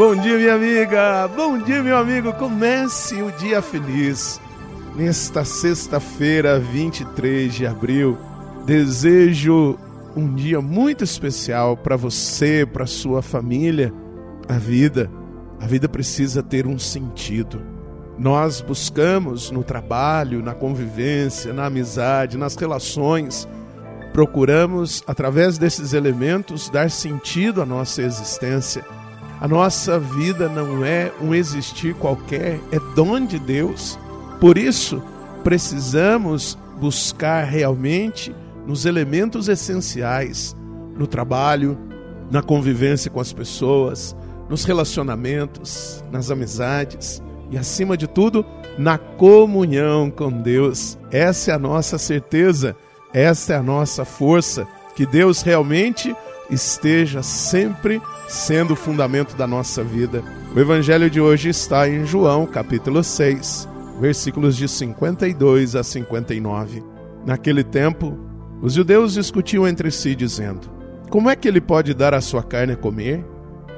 Bom dia, minha amiga. Bom dia, meu amigo. Comece o dia feliz. Nesta sexta-feira, 23 de abril, desejo um dia muito especial para você, para sua família. A vida, a vida precisa ter um sentido. Nós buscamos no trabalho, na convivência, na amizade, nas relações, procuramos através desses elementos dar sentido à nossa existência. A nossa vida não é um existir qualquer, é dom de Deus. Por isso, precisamos buscar realmente nos elementos essenciais, no trabalho, na convivência com as pessoas, nos relacionamentos, nas amizades e, acima de tudo, na comunhão com Deus. Essa é a nossa certeza, essa é a nossa força, que Deus realmente esteja sempre sendo o fundamento da nossa vida. O evangelho de hoje está em João, capítulo 6, versículos de 52 a 59. Naquele tempo, os judeus discutiam entre si, dizendo: Como é que ele pode dar a sua carne a comer?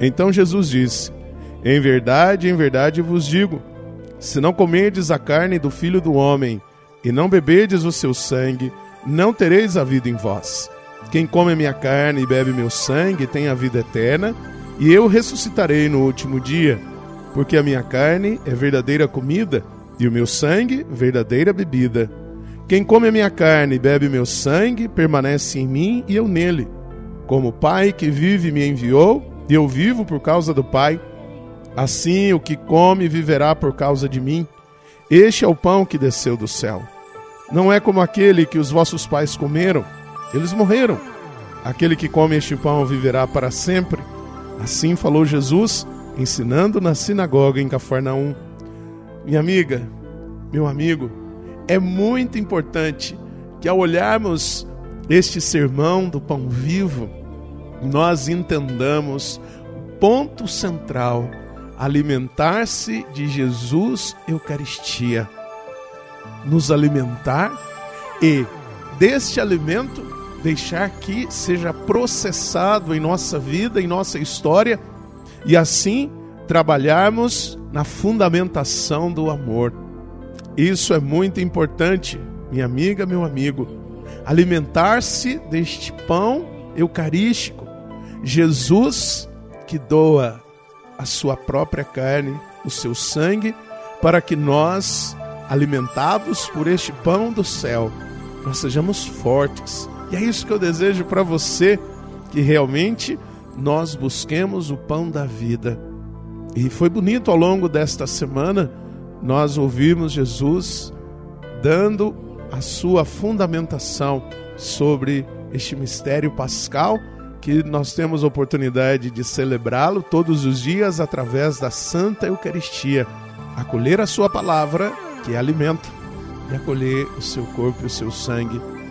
Então Jesus disse: Em verdade, em verdade vos digo: se não comerdes a carne do filho do homem e não beberdes o seu sangue, não tereis a vida em vós. Quem come a minha carne e bebe meu sangue tem a vida eterna, e eu ressuscitarei no último dia, porque a minha carne é verdadeira comida e o meu sangue verdadeira bebida. Quem come a minha carne e bebe meu sangue permanece em mim e eu nele. Como o Pai que vive me enviou, e eu vivo por causa do Pai, assim o que come viverá por causa de mim. Este é o pão que desceu do céu. Não é como aquele que os vossos pais comeram eles morreram. Aquele que come este pão viverá para sempre. Assim falou Jesus, ensinando na sinagoga em Cafarnaum. Minha amiga, meu amigo, é muito importante que ao olharmos este sermão do pão vivo, nós entendamos o ponto central, alimentar-se de Jesus Eucaristia. Nos alimentar e deste alimento deixar que seja processado em nossa vida, em nossa história, e assim trabalharmos na fundamentação do amor. Isso é muito importante, minha amiga, meu amigo. Alimentar-se deste pão eucarístico. Jesus que doa a sua própria carne, o seu sangue, para que nós, alimentados por este pão do céu, nós sejamos fortes, e é isso que eu desejo para você, que realmente nós busquemos o pão da vida. E foi bonito ao longo desta semana nós ouvimos Jesus dando a sua fundamentação sobre este mistério pascal que nós temos oportunidade de celebrá-lo todos os dias através da Santa Eucaristia. Acolher a sua palavra, que é alimento, e acolher o seu corpo e o seu sangue,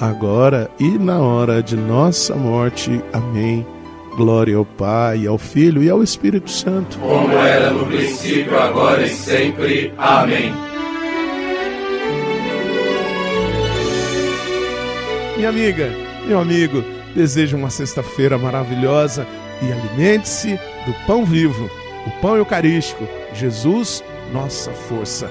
agora e na hora de nossa morte. Amém. Glória ao Pai, ao Filho e ao Espírito Santo. Como era no princípio, agora e sempre. Amém. Minha amiga, meu amigo, desejo uma sexta-feira maravilhosa e alimente-se do pão vivo, o pão eucarístico, Jesus, nossa força.